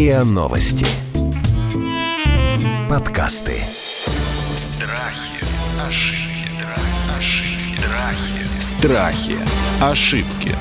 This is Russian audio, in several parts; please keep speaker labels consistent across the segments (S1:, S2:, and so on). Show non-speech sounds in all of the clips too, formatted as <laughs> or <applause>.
S1: РИА Новости. Подкасты.
S2: Страхи, ошибки, ошибки,
S1: Страхи.
S2: страхи.
S1: Ошибки.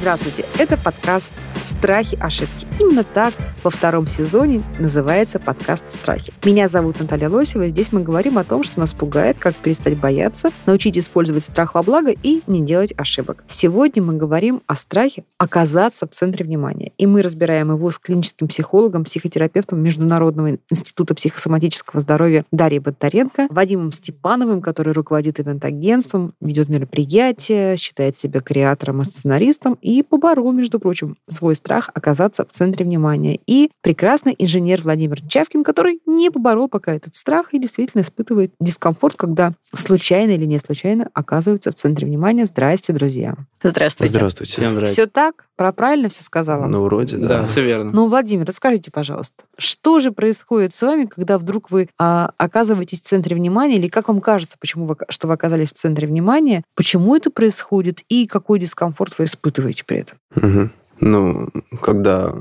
S3: Здравствуйте, это подкаст «Страхи. Ошибки». Именно так во втором сезоне называется подкаст «Страхи». Меня зовут Наталья Лосева. Здесь мы говорим о том, что нас пугает, как перестать бояться, научить использовать страх во благо и не делать ошибок. Сегодня мы говорим о страхе оказаться в центре внимания. И мы разбираем его с клиническим психологом, психотерапевтом Международного института психосоматического здоровья Дарьей Бондаренко, Вадимом Степановым, который руководит ивент-агентством, ведет мероприятия, считает себя креатором и сценаристом и поборол, между прочим, свой страх оказаться в центре внимания. И прекрасный инженер Владимир Чавкин, который не поборол пока этот страх и действительно испытывает дискомфорт, когда случайно или не случайно оказывается в центре внимания. Здрасте, друзья.
S4: Здравствуйте.
S5: Здравствуйте.
S4: Всем здрасте.
S3: Все так? Про правильно все сказала?
S5: Ну, вроде, да.
S4: Да, все верно.
S3: Ну, Владимир, расскажите, пожалуйста, что же происходит с вами, когда вдруг вы а, оказываетесь в центре внимания, или как вам кажется, почему вы, что вы оказались в центре внимания, почему это происходит и какой дискомфорт вы испытываете при этом?
S5: Мгм. Ну, когда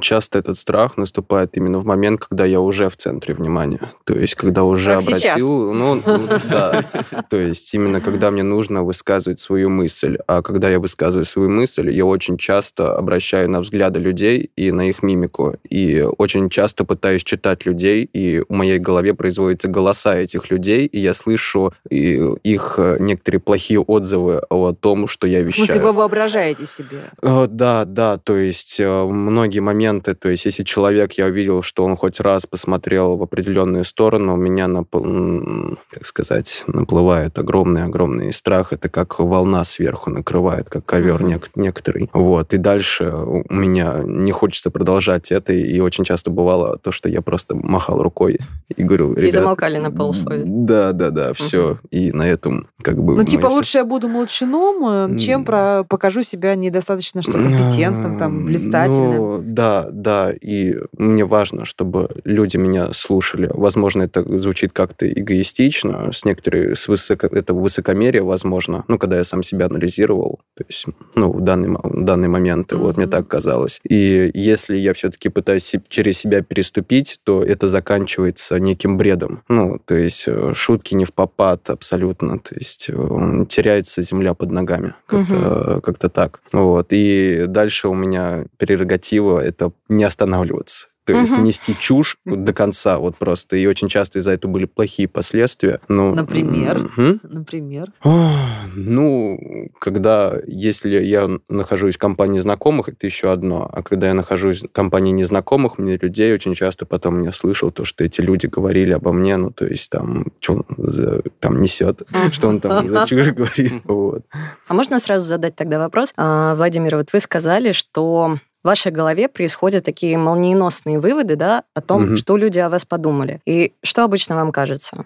S5: часто этот страх наступает именно в момент, когда я уже в центре внимания. То есть, когда уже
S3: Как сейчас.
S5: обратил... Ну, ну, да. <laughs> То есть, именно когда мне нужно высказывать свою мысль. А когда я высказываю свою мысль, я очень часто обращаю на взгляды людей и на их мимику. И очень часто пытаюсь читать людей, и в моей голове производятся голоса этих людей, и я слышу их э, некоторые плохие отзывы о том, что я
S3: В
S5: вещаю.
S3: смысле, вы воображаете себе?
S5: Э, Да, да, то есть э, многие моменты, то есть если человек, я увидел, что он хоть раз посмотрел в определенную сторону, у меня, напл- как сказать, наплывает огромный-огромный страх, это как волна сверху накрывает, как ковер
S3: Мгм.
S5: нек- некоторый. Вот, и дальше у меня не хочется продолжать это, и очень часто бывало то, что я просто махал рукой и говорил,
S4: И
S5: ребят...
S4: замолкали на полуслове.
S5: Да, да, да, все. И на этом как бы...
S3: Ну, типа,
S5: все-
S3: лучше я буду молчаном, э, чем про покажу себя недостаточно что компетентным, там, блистательным.
S5: Ну, да, да, и мне важно, чтобы люди меня слушали. Возможно, это звучит как-то эгоистично, с некоторой, с высоко, это высокомерие, возможно, ну, когда я сам себя анализировал, то есть, ну, в данный, в данный момент, вот мне так казалось. И если я все-таки пытаюсь через себя переступить, то это заканчивается неким бредом. Ну, то есть, э, шутки не в попад абсолютно, то есть, э, теряется земля под ногами, как-то, как-то так. Вот, и дальше у меня прерогатива это не останавливаться. То есть
S4: Мгм.
S5: нести чушь до конца, вот просто. И очень часто из-за этого были плохие последствия. Ну,
S3: Например?
S5: мгм.
S3: Например.
S5: Ах, Ну, когда, если я нахожусь в компании знакомых, это еще одно. А когда я нахожусь в компании незнакомых мне людей, очень часто потом я слышал то, что эти люди говорили обо мне, ну, то есть там, что он за- там несет, что он там за чушь говорит. <laughs> Вот.
S4: А можно сразу задать тогда вопрос? А, Владимир, вот вы сказали, что в вашей голове происходят такие молниеносные выводы, да, о том,
S5: Мгм.
S4: что люди о вас подумали. И что обычно вам кажется?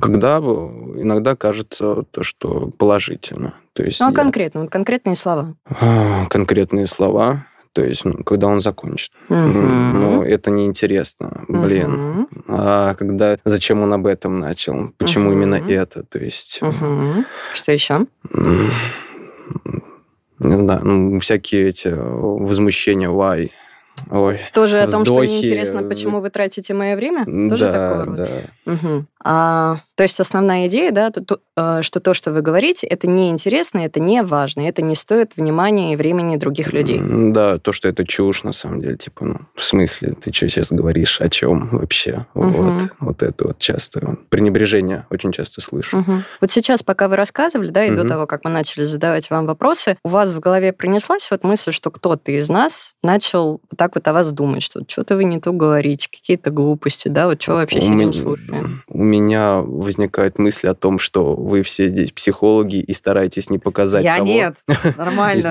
S5: Когда иногда кажется то, что положительно. То есть
S4: Ну, а
S5: я-
S4: конкретно, вот конкретные слова.
S5: А, конкретные слова, то есть, ну, когда он закончит.
S4: Мгм.
S5: Ну, это неинтересно, блин.
S4: Мгм.
S5: А когда, зачем он об этом начал? Почему
S4: Мгм.
S5: именно это? То есть,
S4: Мгм. Что еще?
S5: Знаю, ну, всякие эти возмущения, why. Ой.
S4: Тоже о том, что
S5: Вздохи,
S4: неинтересно, почему вы тратите мое время? Тоже
S5: да,
S4: такого рода?
S5: да.
S4: Мгм. А, то есть основная идея, да, то- то, э, что то, что вы говорите, это неинтересно, это не важно, это не стоит внимания и времени других людей.
S5: Да, то, что это чушь, на самом деле, типа, ну, в смысле, ты что сейчас говоришь, о чем вообще?
S4: Мгм.
S5: Вот, вот это вот часто. Пренебрежение очень часто слышу.
S4: Мгм. Вот сейчас, пока вы рассказывали, да, и до
S5: Мгм.
S4: того, как мы начали задавать вам вопросы, у вас в голове принеслась вот мысль, что кто-то из нас начал вот так вот о вас думать, что что-то вы не то говорите, какие-то глупости, да, вот что вообще
S5: У
S4: сидим,
S5: меня-
S4: слушаем.
S5: У меня возникает мысль о том, что вы все здесь психологи и стараетесь не показать
S3: Я
S5: того...
S3: нет. <laughs> Нормально. <laughs>
S5: и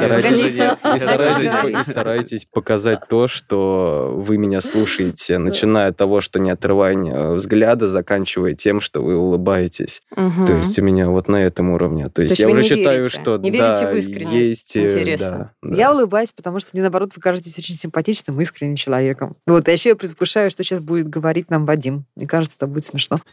S5: стараетесь- <laughs> показать то, что вы меня слушаете, начиная от того, что не отрывая э, взгляда, заканчивая тем, что вы улыбаетесь. То есть у меня вот на этом уровне. То есть, я уже считаю, что
S4: Не верите в искренность?
S5: есть... э,
S4: Интересно.
S3: Я улыбаюсь, потому что мне, наоборот, вы кажетесь очень симпатичным симпатичным, искренним человеком. Вот, а еще я предвкушаю, что сейчас будет говорить нам Вадим. Мне кажется, это будет смешно. <laughs>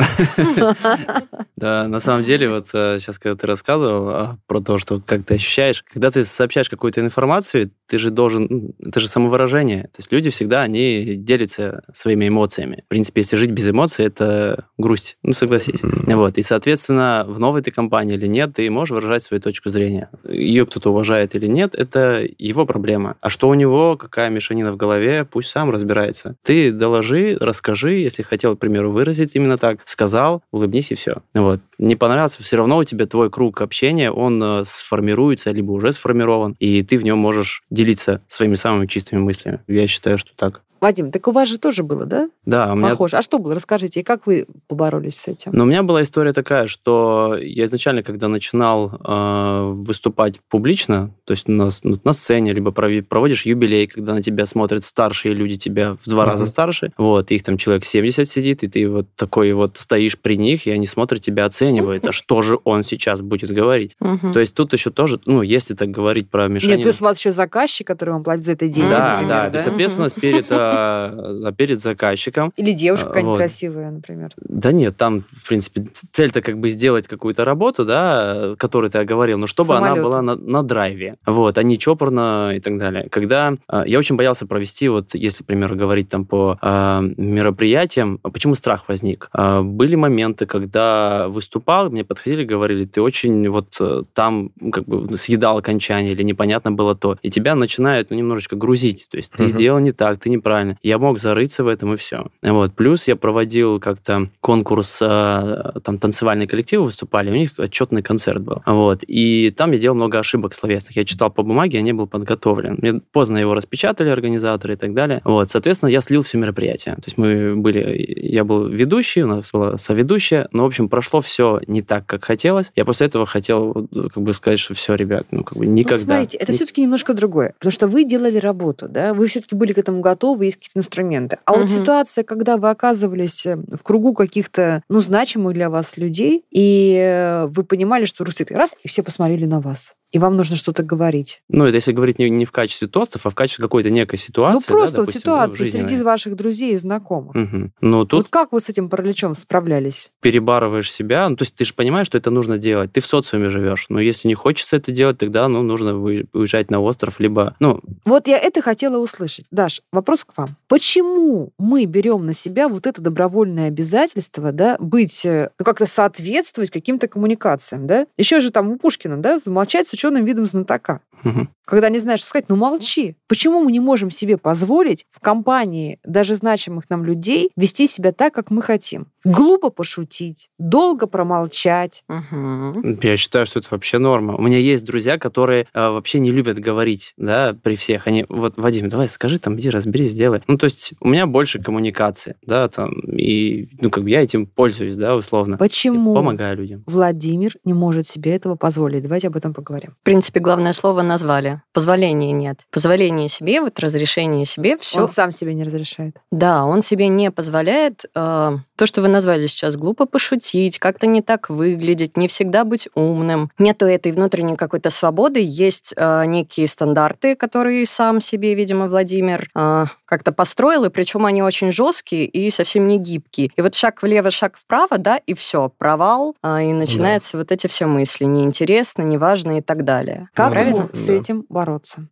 S6: Да, на самом деле, вот сейчас, когда ты рассказывал а, про то, что как ты ощущаешь, когда ты сообщаешь какую-то информацию, ты же должен, ну, это же самовыражение. То есть люди всегда, они делятся своими эмоциями. В принципе, если жить без эмоций, это грусть. Ну, согласись. Вот. И, соответственно, в новой ты компании или нет, ты можешь выражать свою точку зрения. Ее кто-то уважает или нет, это его проблема. А что у него, какая мешанина в голове, пусть сам разбирается. Ты доложи, расскажи, если хотел, к примеру, выразить именно так, сказал, улыбнись и все. Вот. Не понравился, все равно у тебя твой круг общения, он э, сформируется, либо уже сформирован, и ты в нем можешь делиться своими самыми чистыми мыслями. Я считаю, что так.
S3: Вадим, так у вас же тоже было, да?
S6: Да, у меня...
S3: Похоже. А что было? Расскажите, и как вы поборолись с этим?
S6: Но у меня была история такая, что я изначально, когда начинал э, выступать публично, то есть на, ну, на сцене, либо проводишь юбилей, когда на тебя смотрят старшие люди, тебя в два mm-hmm. раза старше, вот, их там человек 70 сидит, и ты вот такой вот стоишь при них, и они смотрят тебя, оценивают, а <laughs> что же он сейчас будет говорить? То есть тут еще тоже, ну, если так говорить про мешанину...
S3: Нет, плюс у вас еще заказчик, который вам платит за это деньги,
S6: Да,
S3: например,
S6: да, то есть ответственность перед а, перед заказчиком.
S3: Или девушка какая-нибудь
S6: Вот.
S3: красивая, например.
S6: Да нет, там, в принципе, цель-то как бы сделать какую-то работу, да, которую ты оговорил, но чтобы она
S3: Самолёты.
S6: была на, на драйве, вот, а не чопорно и так далее. Когда а, я очень боялся провести, вот, если, к примеру, говорить там по а, мероприятиям, а почему страх возник? А, были моменты, когда выступал, мне подходили, говорили, ты очень вот э, там ну, как бы съедал окончание или непонятно было то, и тебя начинают ну, немножечко грузить, то есть ты
S5: Мгм.
S6: сделал не так, ты неправильно. Я мог зарыться в этом и все. Вот. Плюс я проводил как-то конкурс, э, там танцевальные коллективы выступали, у них отчетный концерт был. Вот. И там я делал много ошибок словесных. Я читал по бумаге, я не был подготовлен. Мне поздно его распечатали организаторы и так далее. Вот. Соответственно, я слил все мероприятия. То есть мы были, я был ведущий, у нас была соведущая, но, в общем, прошло все не так, как хотелось. Я после этого хотел как бы сказать, что все, ребят, ну, как бы никогда.
S3: Ну, смотрите, это все-таки немножко другое. Потому что вы делали работу, да, вы все-таки были к этому готовы, есть какие-то инструменты. А вот
S4: Мгм.
S3: ситуация, когда вы оказывались э, в кругу каких-то, ну, значимых для вас людей, и э, вы понимали, что Рустик раз, и все посмотрели на вас. И вам нужно что-то говорить.
S6: Ну, это если говорить не, не в качестве тостов, а в качестве какой-то некой ситуации.
S3: ну, просто вот
S6: допустим, да, в
S3: ситуации среди ваших друзей и знакомых.
S6: Мгм. Ну, тут
S3: Вот как вы с этим параличом справлялись?
S6: перебарываешь себя. Ну, то есть ты же понимаешь, что это нужно делать. Ты в социуме живешь. Но если не хочется это делать, тогда, ну, нужно уезжать на остров, либо, ну,
S3: Вот я это хотела услышать. Даш, вопрос к вам. Почему мы берем на себя вот это добровольное обязательство, да, быть, э, ну, как-то соответствовать каким-то коммуникациям, да? Еще же там у Пушкина, да, замолчать с ученым видом знатока.
S6: мгм.
S3: Когда не знаешь, что сказать, ну молчи. Почему мы не можем себе позволить в компании даже значимых нам людей вести себя так, как мы хотим? Глупо пошутить, долго промолчать.
S4: Мгм.
S6: я считаю, что это вообще норма. У меня есть друзья, которые э, вообще не любят говорить, да, при всех. Они, вот, Вадим, давай скажи там, иди разберись, сделай. Ну, то есть у меня больше коммуникации, да, там, и, ну, как бы я этим пользуюсь, да, условно.
S3: Почему
S6: Помогаю людям.
S3: Владимир не может себе этого позволить? Давайте об этом поговорим.
S4: В принципе, главное слово назвали. Позволения нет. Позволение себе, вот разрешение себе, все.
S3: Он сам себе не разрешает.
S4: Да, он себе не позволяет э, то, что вы назвали сейчас, глупо пошутить, как-то не так выглядеть, не всегда быть умным. Нету этой внутренней какой-то свободы, есть э, некие стандарты, которые сам себе, видимо, Владимир э, как-то построил, и причем они очень жесткие и совсем не гибкие. И вот шаг влево, шаг вправо, да, и все, провал, э, и начинаются вот эти все мысли, неинтересно, неважно и так далее.
S3: Как
S6: Правильно?
S3: ему с
S6: Да.
S3: этим бороться?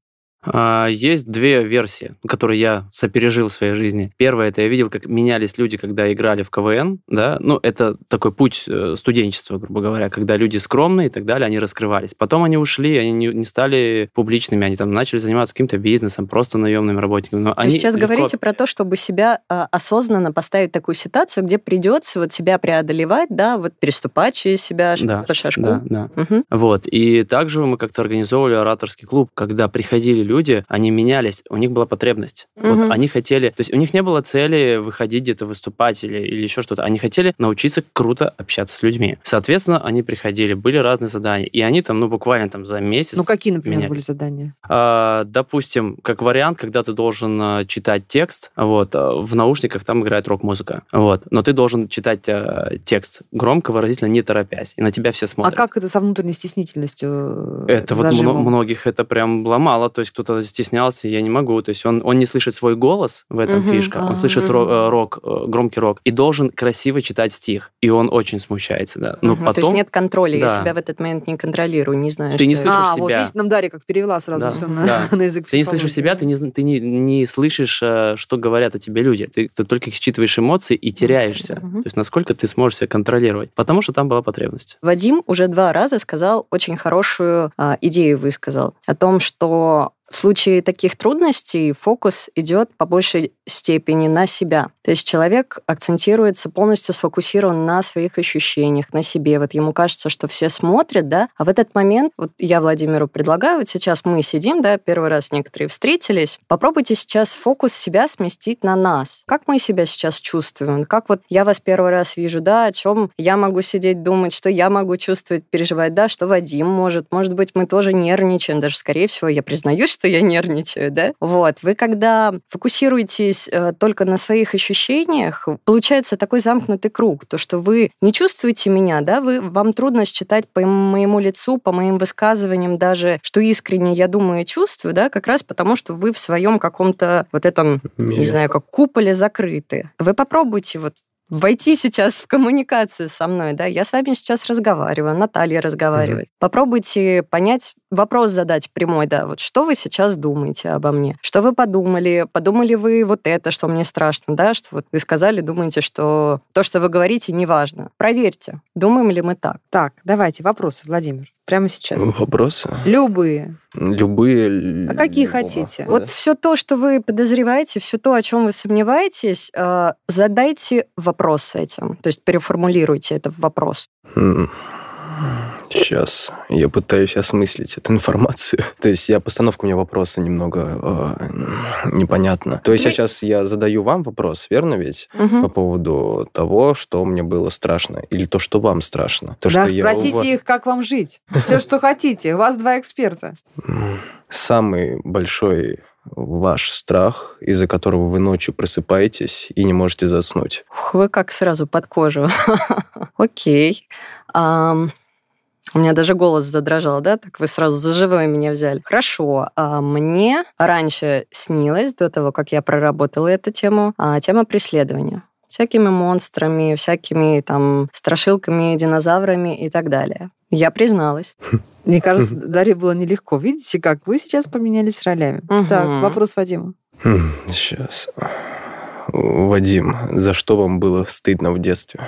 S6: А, Есть две версии, которые я сопережил в своей жизни. Первая, это я видел, как менялись люди, когда играли в КВН, да, ну, это такой путь э, студенчества, грубо говоря, когда люди скромные и так далее, они раскрывались. Потом они ушли, они не, не стали публичными, они там начали заниматься каким-то бизнесом, просто наемными работниками. Но
S4: Вы
S6: они
S4: сейчас
S6: легко-
S4: говорите про то, чтобы себя а, осознанно поставить в такую ситуацию, где придется вот себя преодолевать, да, вот переступать через себя
S6: Да,
S4: по шажку.
S6: Да, да.
S4: Мгм.
S6: Вот. И также мы как-то организовывали ораторский клуб, когда приходили люди, они менялись, у них была потребность.
S4: Мгм.
S6: Вот они хотели, то есть у них не было цели выходить где-то выступать или, или еще что-то. Они хотели научиться круто общаться с людьми. Соответственно, они приходили, были разные задания, и они там, ну, буквально там за месяц...
S3: Ну, какие, например,
S6: менялись.
S3: были задания?
S6: А, допустим, как вариант, когда ты должен а, читать текст, вот, а, в наушниках там играет рок-музыка, вот, но ты должен читать а, текст громко, выразительно, не торопясь, и на тебя все
S3: А
S6: смотрят.
S3: как это со внутренней стеснительностью? э,
S6: Это вот
S3: зажимом?
S6: мно- многих это прям ломало, то есть кто-то стеснялся, я не могу. То есть он, он не слышит свой голос, в этом
S4: Мгм.
S6: фишка. Он слышит
S4: Мгм.
S6: ро- э, рок, э, громкий рок, и должен красиво читать стих. И он очень смущается, да. Но
S4: Мгм.
S6: потом...
S4: То есть нет контроля, я
S6: Да.
S4: себя в этот момент не контролирую, не знаю,
S6: Ты не
S4: что это.
S6: слышишь
S3: а, вот
S6: себя.
S3: видите, нам Дарья как перевела сразу
S6: Да,
S3: все на,
S6: да. <laughs>
S3: на язык
S6: Ты не слышишь себя, ты не, ты не, не слышишь, э, что говорят о тебе люди. Ты, ты только считываешь эмоции и теряешься.
S4: Мгм.
S6: То есть насколько ты сможешь себя контролировать. Потому что там была потребность.
S4: Вадим уже два раза сказал очень хорошую а, идею, высказал о том, что в случае таких трудностей фокус идет по большей степени на себя. То есть человек акцентируется полностью сфокусирован на своих ощущениях, на себе. Вот ему кажется, что все смотрят, да, а в этот момент, вот я Владимиру предлагаю, вот сейчас мы сидим, да, первый раз некоторые встретились, попробуйте сейчас фокус себя сместить на нас. Как мы себя сейчас чувствуем? Как вот я вас первый раз вижу, да, о чем я могу сидеть, думать, что я могу чувствовать, переживать, да, что Вадим может. Может быть, мы тоже нервничаем, даже, скорее всего, я признаюсь, что я нервничаю, да. Вот, вы когда фокусируетесь э, только на своих ощущениях, получается такой замкнутый круг, то, что вы не чувствуете меня, да, вы, вам трудно считать по моему лицу, по моим высказываниям даже, что искренне я думаю и чувствую, да, как раз потому, что вы в своем каком-то вот этом не знаю, как куполе закрыты. Вы попробуйте вот войти сейчас в коммуникацию со мной, да, я с вами сейчас разговариваю, Наталья разговаривает. Попробуйте понять, вопрос задать прямой, да, вот что вы сейчас думаете обо мне? Что вы подумали? Подумали вы вот это, что мне страшно, да, что вот вы сказали, думаете, что то, что вы говорите, не важно. Проверьте, думаем ли мы так.
S3: Так, давайте вопросы, Владимир, прямо сейчас.
S5: Вопросы?
S3: Любые.
S5: Любые.
S3: А какие
S5: любого.
S3: хотите?
S5: Да.
S4: Вот все то, что вы подозреваете, все то, о чем вы сомневаетесь, э, задайте вопрос с этим. То есть переформулируйте это в вопрос.
S5: Сейчас я пытаюсь осмыслить эту информацию. <laughs> То есть я постановка у меня вопроса немного э, непонятна. То есть
S4: Ну,
S5: сейчас я задаю вам вопрос, верно ведь?
S4: Мгм.
S5: По поводу того, что мне было страшно, или то, что вам страшно. То,
S3: да,
S5: что я
S3: спросите
S5: вас-
S3: их, как вам жить. <laughs> Все, что хотите. У вас два эксперта.
S5: Самый большой ваш страх, из-за которого вы ночью просыпаетесь и не можете заснуть.
S4: Ух, вы как сразу под кожу. <laughs> Окей. У меня даже голос задрожал, да? Так вы сразу за живое меня взяли. Хорошо. А Мне раньше снилось, до того, как я проработала эту тему, а, тема преследования всякими монстрами, всякими там страшилками, динозаврами и так далее. Я призналась.
S3: Мне кажется, Дарье было нелегко. Видите, как вы сейчас поменялись ролями. Так, вопрос Вадима.
S5: Сейчас. Вадим, за что вам было стыдно в детстве?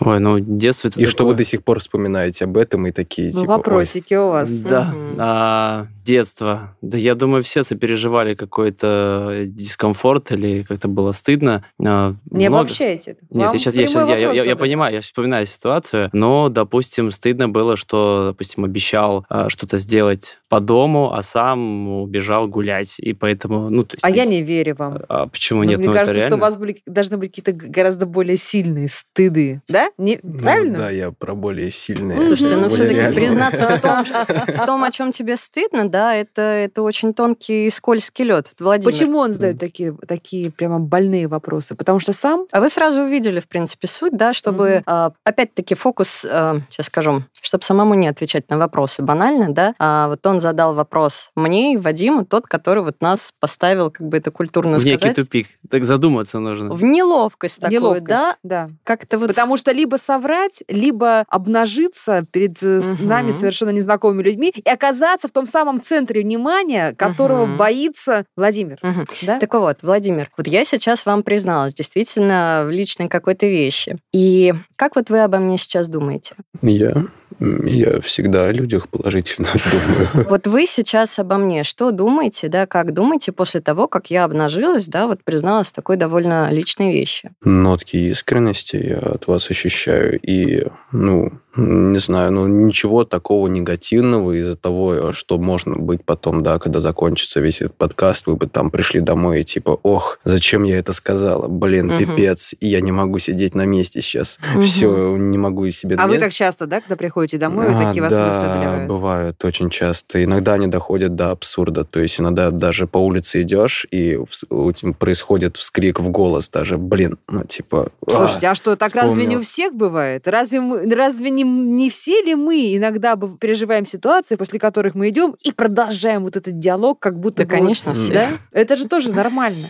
S6: Ой, ну детство это
S5: И что вы
S6: такое-
S5: до сих пор вспоминаете об этом и такие,
S3: Ну,
S5: типа, ой,
S3: вопросики у вас.
S6: Да,
S4: Мгм.
S6: а, детство. Да я думаю, все сопереживали какой-то дискомфорт или как-то было стыдно. А,
S3: Не
S6: много-
S3: обобщайте. это.
S6: Нет, я сейчас, я, щас- я- я- я
S3: задаю.
S6: понимаю, я вспоминаю ситуацию, но, допустим, стыдно было, что, допустим, обещал а, что-то сделать по дому, а сам убежал гулять, и поэтому, ну, то есть...
S3: А я не верю вам.
S6: А почему
S3: Ну,
S6: нет?
S3: Мне
S6: Ну,
S3: кажется, что у вас были, должны быть какие-то гораздо более сильные стыды. Да? Не,
S5: ну
S3: правильно?
S5: Да, я про более сильные.
S4: Слушайте, ну все-таки признаться в том, <laughs> в том, о чем тебе стыдно, да, это, это очень тонкий и скользкий лед. Владимир.
S3: Почему он задает такие, такие прямо больные вопросы? Потому что сам
S4: А вы сразу увидели, в принципе, суть, да, чтобы, а, опять-таки, фокус, сейчас скажу, чтобы самому не отвечать на вопросы банально, да, а вот он задал вопрос мне и Вадиму, тот, который вот нас поставил, как бы это культурно
S6: В некий
S4: сказать,
S6: тупик. Так задуматься нужно.
S4: в неловкость такую,
S3: неловкость.
S4: да,
S3: да.
S4: как-то вот...
S3: Потому что либо соврать, либо обнажиться перед э,
S4: Мгм.
S3: нами совершенно незнакомыми людьми и оказаться в том самом центре внимания, которого
S4: Мгм.
S3: боится Владимир.
S4: Мгм.
S3: Да?
S4: Так вот, Владимир, вот я сейчас вам призналась действительно в личной какой-то вещи. И как вот вы обо мне сейчас думаете?
S5: Я? Я всегда о людях положительно <laughs> думаю.
S4: Вот вы сейчас обо мне что думаете, да, как думаете после того, как я обнажилась, да, вот призналась такой довольно личной вещи?
S5: Нотки искренности я от вас ощущаю. И, ну, не знаю, ну, ничего такого негативного из-за того, что можно быть потом, да, когда закончится весь этот подкаст, вы бы там пришли домой и типа, ох, зачем я это сказала? Блин,
S4: Мгм.
S5: пипец, и я не могу сидеть на месте сейчас.
S4: Мгм.
S5: Все, не могу из себя...
S3: А вы так часто, да, когда приходите приходите домой,
S5: А,
S3: такие вас
S5: да,
S3: одолевают.
S5: бывают очень часто. Иногда они доходят до абсурда. То есть иногда даже по улице идешь, и вс- у тебя происходит вскрик в голос даже. Блин, ну типа... а,
S3: Слушайте, а что, так разве не у
S5: вспомнил.
S3: всех бывает? Разве, мы, разве не, не все ли мы иногда переживаем ситуации, после которых мы идем и продолжаем вот этот диалог, как будто
S4: Да,
S3: бы вот-
S4: конечно, все.
S3: Да? Это же тоже нормально.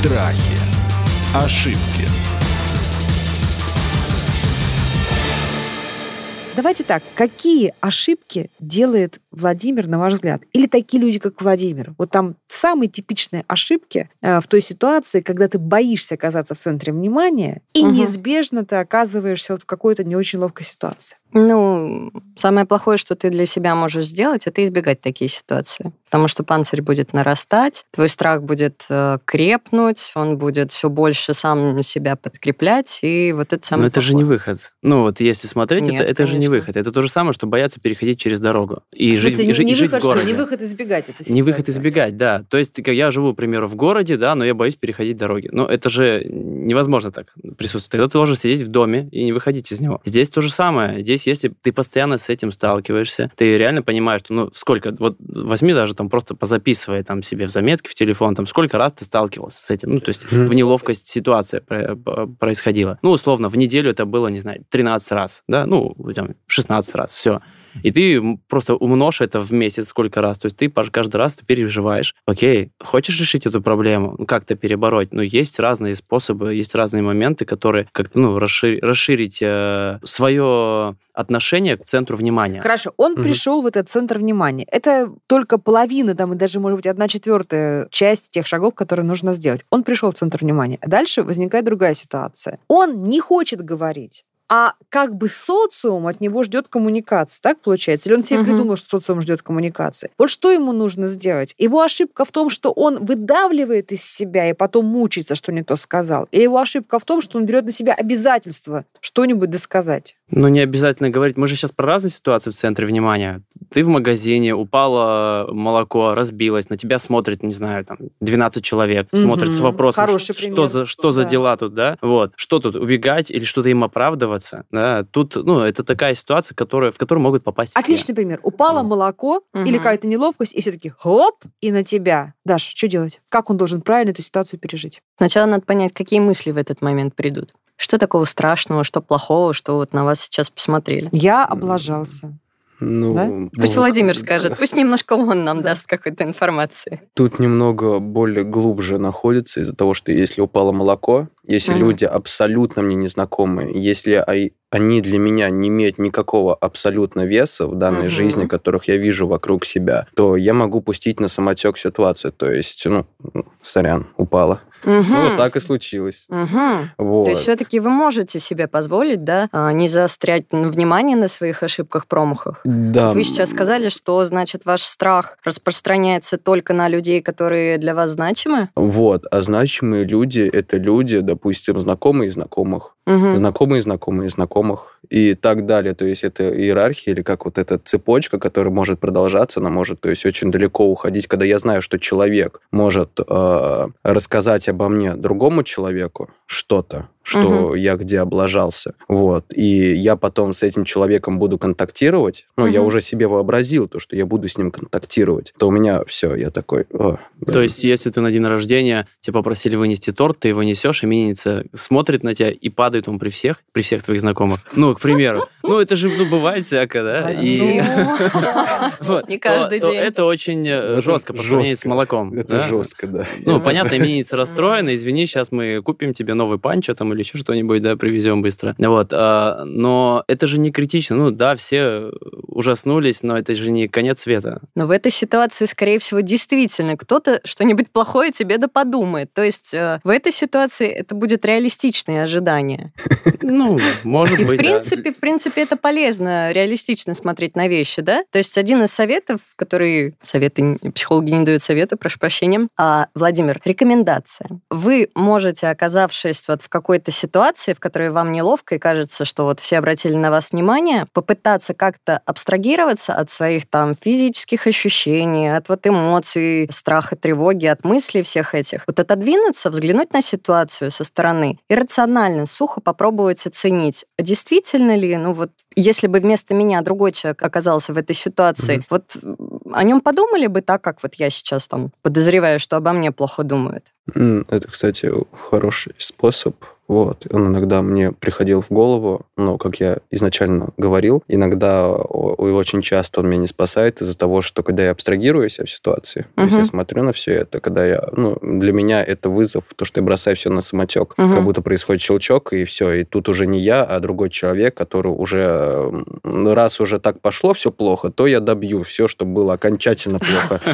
S2: Страхи, ошибки.
S3: Давайте так, какие ошибки делает Владимир, на ваш взгляд? Или такие люди, как Владимир? Вот там самые типичные ошибки э, в той ситуации, когда ты боишься оказаться в центре внимания, и
S4: Мгм.
S3: неизбежно ты оказываешься вот в какой-то не очень ловкой ситуации.
S4: Ну, самое плохое, что ты для себя можешь сделать, это избегать такие ситуации. Потому что панцирь будет нарастать, твой страх будет э, крепнуть, он будет все больше сам себя подкреплять, и вот это самое
S6: Но это же не выход. Ну вот если смотреть,
S4: Нет,
S6: это, это же не выход. Это то же самое, что бояться переходить через дорогу. И жить,
S3: смысле,
S6: и жить-
S3: не,
S6: жить
S3: выход,
S6: в городе.
S3: что? Не выход избегать это
S6: Не выход избегать, да. То есть как я живу, к примеру, в городе, да, но я боюсь переходить дороги. Но это же невозможно так присутствовать. Тогда ты должен сидеть в доме и не выходить из него. Здесь то же самое. Здесь, если ты постоянно с этим сталкиваешься, ты реально понимаешь, что, ну, сколько, вот возьми даже там просто позаписывай там себе в заметке в телефон, там, сколько раз ты сталкивался с этим. Ну, то есть в неловкость ситуация происходила. Ну, условно, в неделю это было, не знаю, 13 раз, да, ну, там, 16 раз, все. И ты просто умножь это в месяц сколько раз. То есть ты каждый раз ты переживаешь. Окей, хочешь решить эту проблему, ну, как-то перебороть? Но есть разные способы, есть разные моменты, которые как-то, ну, расширить, расширить свое отношение к центру внимания.
S3: Хорошо, он
S5: Мгм.
S3: пришел в этот центр внимания. Это только половина, там, и даже, может быть, одна четвертая часть тех шагов, которые нужно сделать. Он пришел в центр внимания. Дальше возникает другая ситуация. Он не хочет говорить. А как бы социум от него ждет коммуникации, так получается? Или он себе
S4: Мгм.
S3: придумал, что социум ждет коммуникации? Вот что ему нужно сделать? Его ошибка в том, что он выдавливает из себя и потом мучается, что не то сказал. Или его ошибка в том, что он берет на себя обязательство что-нибудь досказать?
S6: Ну, не обязательно говорить. Мы же сейчас про разные ситуации в центре внимания. Ты в магазине, упало молоко, разбилось, на тебя смотрит, не знаю, там, 12 человек,
S3: Мгм.
S6: смотрит с вопросом,
S3: Хороший
S6: что,
S3: пример.
S6: что за, что за
S3: Да.
S6: дела тут, да? Вот. Что тут, убегать или что-то им оправдываться? Да? Тут, ну, это такая ситуация, которая, в которую могут попасть все.
S3: Отличный пример. Упало
S6: Ну.
S3: молоко
S4: Мгм.
S3: или какая-то неловкость, и все таки хоп, и на тебя. Даша, что делать? Как он должен правильно эту ситуацию пережить?
S4: Сначала надо понять, какие мысли в этот момент придут. Что такого страшного, что плохого, что вот на вас сейчас посмотрели.
S3: Я облажался.
S5: Ну,
S3: Да?
S4: Пусть
S5: ну,
S4: Владимир скажет, пусть немножко он нам даст какой-то информации.
S5: Тут немного более глубже находится из-за того, что если упало молоко, если
S4: Мгм.
S5: люди абсолютно мне незнакомые, если они для меня не имеют никакого абсолютно веса в данной
S4: Мгм.
S5: жизни, которых я вижу вокруг себя, то я могу пустить на самотек ситуацию. То есть, ну, сорян, упала. Ну, вот так и случилось.
S4: Мгм.
S5: Вот.
S4: То есть все-таки вы можете себе позволить, да, а, не заострять внимание на своих ошибках, промахах.
S5: Да.
S4: Вы сейчас сказали, что, значит, ваш страх распространяется только на людей, которые для вас значимы?
S5: Вот. А значимые люди — это люди, допустим, знакомые знакомых.
S4: Мгм.
S5: знакомые, знакомые, знакомых и так далее. То есть это иерархия или как вот эта цепочка, которая может продолжаться, она может то есть очень далеко уходить, когда я знаю, что человек может э, рассказать обо мне другому человеку что-то, что я где облажался, вот, и я потом с этим человеком буду контактировать, ну, я
S4: Мгм.
S5: уже себе вообразил то, что я буду с ним контактировать, то у меня все, я такой... «О, блин».
S6: То есть, если ты на день рождения, тебя попросили вынести торт, ты его несешь, именинница смотрит на тебя и падает он при всех, при всех твоих знакомых. Ну, к примеру. Ну, это же ну, бывает всякое, да? И <laughs> вот,
S4: Не каждый
S6: то- то
S4: день.
S6: Это очень э,
S5: Это
S6: жестко по сравнению с молоком.
S5: Это
S6: да?
S5: жестко, да.
S6: Ну, понятно, именинница расстроена, извини, сейчас мы купим тебе новый панчо там или еще что-нибудь, да, привезем быстро. Вот, а, но это же не критично. Ну, да, все ужаснулись, но это же не конец света.
S4: Но в этой ситуации, скорее всего, действительно кто-то что-нибудь плохое тебе да подумает. То есть э, в этой ситуации это будет реалистичное ожидание.
S6: Ну, может
S4: И в
S6: быть,
S4: принципе, в принципе, это полезно, реалистично смотреть на вещи, да? То есть один из советов, который советы психологи не дают советы, прошу прощения, а, Владимир, рекомендация. Вы можете, оказавшись вот в какой-то ситуации, в которой вам неловко и кажется, что вот все обратили на вас внимание, попытаться как-то абстрагироваться от своих там физических ощущений, от вот эмоций, страха, тревоги, от мыслей всех этих. Вот отодвинуться, взглянуть на ситуацию со стороны и рационально, сухо попробовать оценить, действительно ли, ну вот, если бы вместо меня другой человек оказался в этой ситуации, mm-hmm. вот о нем подумали бы так, как вот я сейчас там подозреваю, что обо мне плохо думают?
S5: Это, кстати, хороший способ вот. Он иногда мне приходил в голову, но, как я изначально говорил, иногда и очень часто он меня не спасает из-за того, что когда я абстрагируюсь в ситуации, uh-huh. то есть я смотрю на все это, когда я, ну, для меня это вызов, то, что я бросаю все на самотек, uh-huh. как будто происходит щелчок, и все, и тут уже не я, а другой человек, который уже, раз уже так пошло все плохо, то я добью все, чтобы было окончательно плохо. <laughs>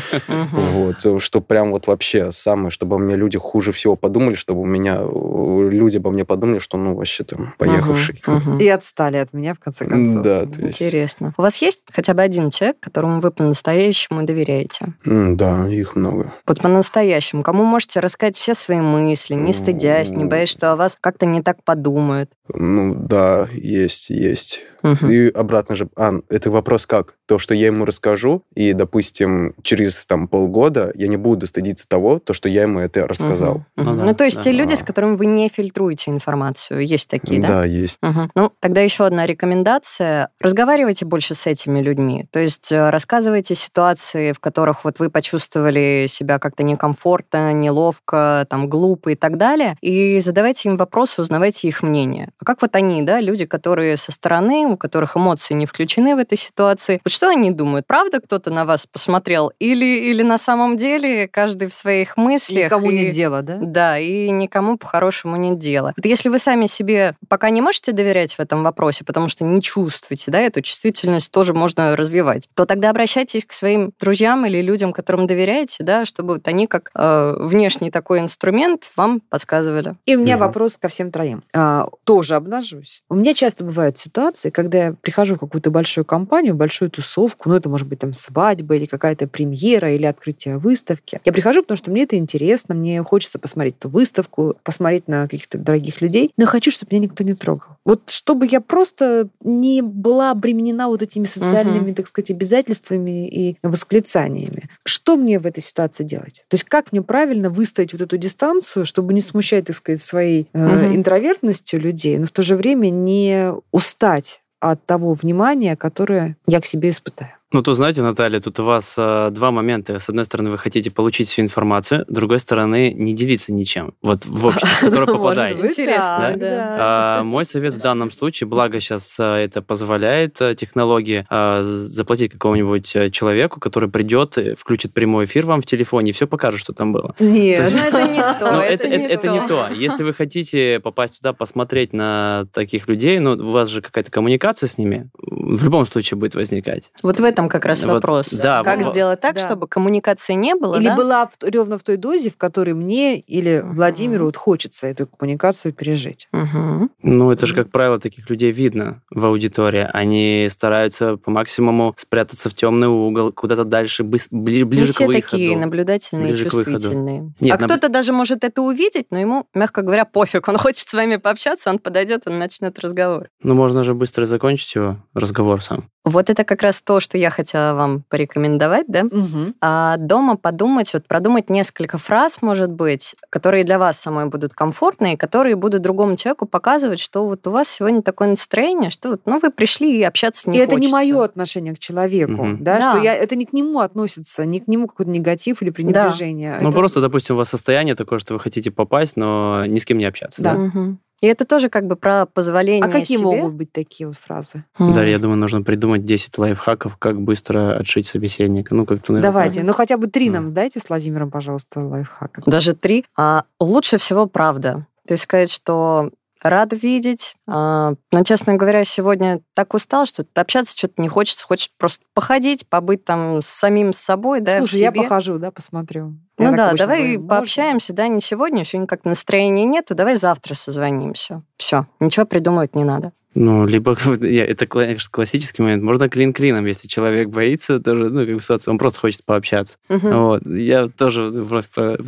S5: Вот, что прям вот вообще самое, чтобы мне люди хуже всего подумали, чтобы у меня люди обо мне подумали, что ну вообще там поехавший.
S3: Угу, угу. И отстали от меня в конце концов.
S5: Да, то есть...
S4: Интересно. У вас есть хотя бы один человек, которому вы по-настоящему доверяете?
S5: Да, их много.
S4: Вот по-настоящему. Кому можете рассказать все свои мысли, не стыдясь, не боясь, что о вас как-то не так подумают?
S5: Ну да, есть, есть. Угу. И обратно же, а, это вопрос как? То, что я ему расскажу, и, допустим, через там полгода я не буду стыдиться того, то, что я ему это рассказал. Угу.
S4: Ну, да. ну, то есть да. те люди, с которыми вы не фильтруете информацию, есть такие, да?
S5: Да, есть.
S4: Угу. Ну, тогда еще одна рекомендация. Разговаривайте больше с этими людьми. То есть э, рассказывайте ситуации, в которых вот вы почувствовали себя как-то некомфортно, неловко, там, глупо и так далее, и задавайте им вопросы, узнавайте их мнение. А как вот они, да, люди, которые со стороны у которых эмоции не включены в этой ситуации. Вот что они думают? Правда кто-то на вас посмотрел? Или, или на самом деле каждый в своих мыслях?
S3: Никому
S4: и,
S3: нет дела, да?
S4: Да, и никому по-хорошему нет дела. Вот если вы сами себе пока не можете доверять в этом вопросе, потому что не чувствуете, да, эту чувствительность тоже можно развивать, то тогда обращайтесь к своим друзьям или людям, которым доверяете, да, чтобы вот они как э, внешний такой инструмент вам подсказывали.
S3: И у меня угу. вопрос ко всем троим. А, тоже обнажусь. У меня часто бывают ситуации, когда я прихожу в какую-то большую компанию, большую тусовку, ну, это может быть там свадьба или какая-то премьера или открытие выставки. Я прихожу, потому что мне это интересно, мне хочется посмотреть ту выставку, посмотреть на каких-то дорогих людей, но я хочу, чтобы меня никто не трогал. Вот чтобы я просто не была обременена вот этими социальными, uh-huh. так сказать, обязательствами и восклицаниями. Что мне в этой ситуации делать? То есть как мне правильно выставить вот эту дистанцию, чтобы не смущать, так сказать, своей э, uh-huh. интровертностью людей, но в то же время не устать от того внимания, которое я к себе испытаю.
S6: Ну, тут, знаете, Наталья, тут у вас э, два момента. С одной стороны, вы хотите получить всю информацию, с другой стороны, не делиться ничем. Вот в обществе, в которое <laughs> попадаете.
S4: Интересно, да.
S6: А, мой совет в данном случае, благо сейчас э, это позволяет э, технологии, э, заплатить какому-нибудь человеку, который придет, включит прямой эфир вам в телефоне и все покажет, что там было.
S3: Нет,
S4: ну это не <laughs> то.
S6: Это не то. Если вы хотите попасть туда, посмотреть на таких людей, ну, у вас же какая-то коммуникация с ними в любом случае будет возникать.
S4: Вот в этом этом как раз вот, вопрос.
S6: Да,
S4: как вот, сделать так, да. чтобы коммуникации не было?
S3: Или
S4: да?
S3: была в, ровно в той дозе, в которой мне или uh-huh. Владимиру вот хочется эту коммуникацию пережить.
S4: Uh-huh.
S6: Ну, это же, как правило, таких людей видно в аудитории. Они стараются по максимуму спрятаться в темный угол, куда-то дальше, ближе, ближе
S4: Не
S6: все
S4: к выходу. такие наблюдательные ближе чувствительные.
S6: Нет,
S4: а наб... кто-то даже может это увидеть, но ему, мягко говоря, пофиг. Он <laughs> хочет с вами пообщаться, он подойдет, он начнет разговор.
S6: Ну, можно же быстро закончить его разговор сам.
S4: Вот это как раз то, что я хотела вам порекомендовать, да?
S3: Угу.
S4: А дома подумать, вот продумать несколько фраз, может быть, которые для вас самой будут комфортные, которые будут другому человеку показывать, что вот у вас сегодня такое настроение, что вот, ну, вы пришли и общаться не
S3: И
S4: хочется.
S3: это не мое отношение к человеку, угу. да, да, что я, это не к нему относится, не к нему какой-то негатив или пренебрежение.
S6: Да. Ну, просто, допустим, у вас состояние такое, что вы хотите попасть, но ни с кем не общаться.
S3: Да.
S6: да?
S4: Угу. И это тоже как бы про позволение
S3: А какие
S4: себе.
S3: могут быть такие вот фразы?
S6: Да, я думаю, нужно придумать 10 лайфхаков, как быстро отшить собеседника. Ну, как-то, наверное,
S3: Давайте,
S6: так.
S3: ну хотя бы три нам дайте с Владимиром, пожалуйста, лайфхака.
S4: Даже три. А, лучше всего правда. То есть сказать, что рад видеть. А, но, честно говоря, сегодня так устал, что общаться что-то не хочется. Хочешь просто походить, побыть там с самим собой, да,
S3: Слушай, я похожу, да, посмотрю.
S4: Ну
S3: я
S4: да, давай говорю, пообщаемся, да, не сегодня, сегодня как настроения нету, давай завтра созвонимся. Все, ничего придумывать не надо.
S6: Ну, либо <laughs> это, конечно, классический момент. Можно клин клином, если человек боится, тоже, ну, как бы ситуация, он просто хочет пообщаться.
S4: Мгм.
S6: Вот. Я тоже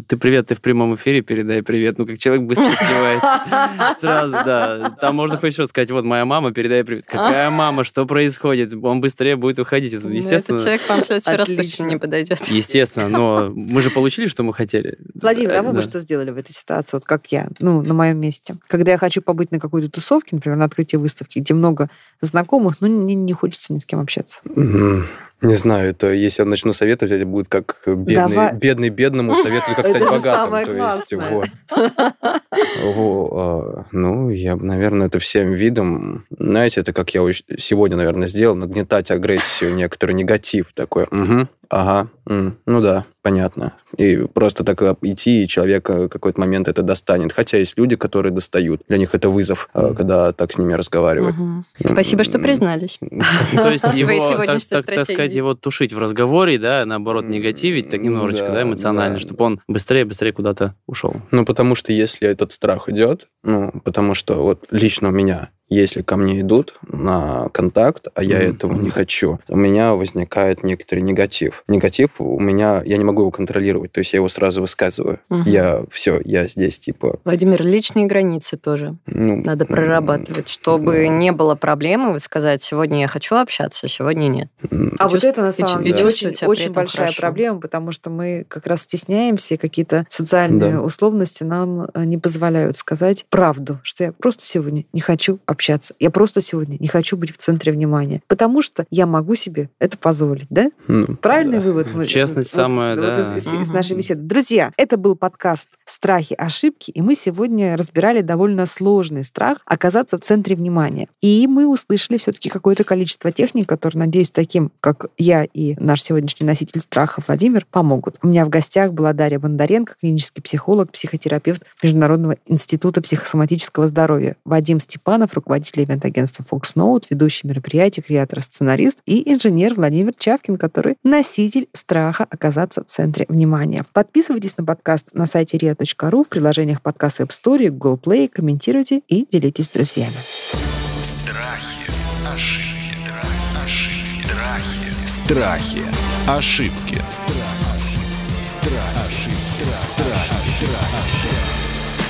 S6: Ты привет, ты в прямом эфире, передай привет. Ну, как человек быстро сливается. <laughs> Сразу, да. Там можно хоть что сказать. Вот моя мама, передай привет. Какая мама? Что происходит? Он быстрее будет уходить. Это,
S4: Ну,
S6: Естественно,
S4: Этот человек вам в следующий раз точно не подойдет.
S6: естественно. Но мы же получили, что мы хотели.
S3: Владимир, а вы бы что сделали в этой ситуации, вот как я, ну, на моем месте? Когда я хочу побыть на какой-то тусовке, например, на открытии выставки, где много знакомых, ну, мне не хочется ни с кем общаться.
S5: Не знаю, это если я начну советовать, это будет как бедный,
S3: Давай.
S5: бедный бедному советую, как
S3: Это
S5: стать
S3: же
S5: богатым.
S3: самое
S5: То есть, вот. <laughs> Во, а, ну, я бы, наверное, это всем видом, знаете, это как я сегодня, наверное, сделал, нагнетать агрессию, некоторый негатив такой. Мгм, ага, ну да, понятно. И просто так а, идти, и человека в какой-то момент это достанет. Хотя есть люди, которые достают. Для них это вызов, а, когда так с ними разговаривать.
S4: Мгм. Спасибо, что признались.
S6: Ну, То есть <laughs> его, так, сказать, его тушить в разговоре, да, наоборот, негативить, так немножечко,
S5: да,
S6: эмоционально, чтобы он быстрее-быстрее куда-то ушел.
S5: Ну, потому что если этот страх идет, ну, потому что вот лично у меня, если ко мне идут на контакт, а я
S6: Мгм.
S5: этого не хочу, у меня возникает некоторый негатив. Негатив у меня, я не могу его контролировать, то есть я его сразу высказываю.
S4: Мгм.
S5: Я все, я здесь типа...
S4: Владимир, личные границы тоже
S5: Ну,
S4: надо прорабатывать, чтобы не было проблемы сказать, сегодня я хочу общаться, сегодня нет.
S3: А вот
S4: чувств-
S3: это на
S4: и
S3: самом
S4: и
S3: деле
S4: чувствовать
S3: очень, очень большая
S4: хорошо.
S3: проблема, потому что мы как раз стесняемся, и какие-то социальные
S5: Да.
S3: условности нам э, не позволяют сказать правду, что я просто сегодня не хочу общаться, я просто сегодня не хочу быть в центре внимания, потому что я могу себе это позволить, да?
S5: ну,
S3: Правильный
S5: да.
S3: вывод?
S6: Честность
S3: вот-
S6: самая,
S3: вот
S6: да.
S3: из, из- из нашей беседы. Друзья, это был подкаст «Страхи, ошибки», и мы сегодня разбирали довольно сложный страх оказаться в центре внимания. И мы услышали все-таки какое-то количество техник, которые, надеюсь, таким, как я и наш сегодняшний носитель страха Владимир, помогут. У меня в гостях была Дарья Бондаренко, клинический психолог, психотерапевт Международного института психосоматического здоровья, Вадим Степанов, руководитель ивент-агентства Fox Note, ведущий мероприятий, креатор, сценарист и инженер Владимир Чавкин, который носитель страха оказаться в центре внимания. Подписывайтесь на подкаст на сайте ria.ru, в приложениях подкаст App Store, Google Play, комментируйте и делитесь с друзьями.
S2: Страхи, ошибки, страх, ошибки, страхи.
S1: Страхи. Ошибки.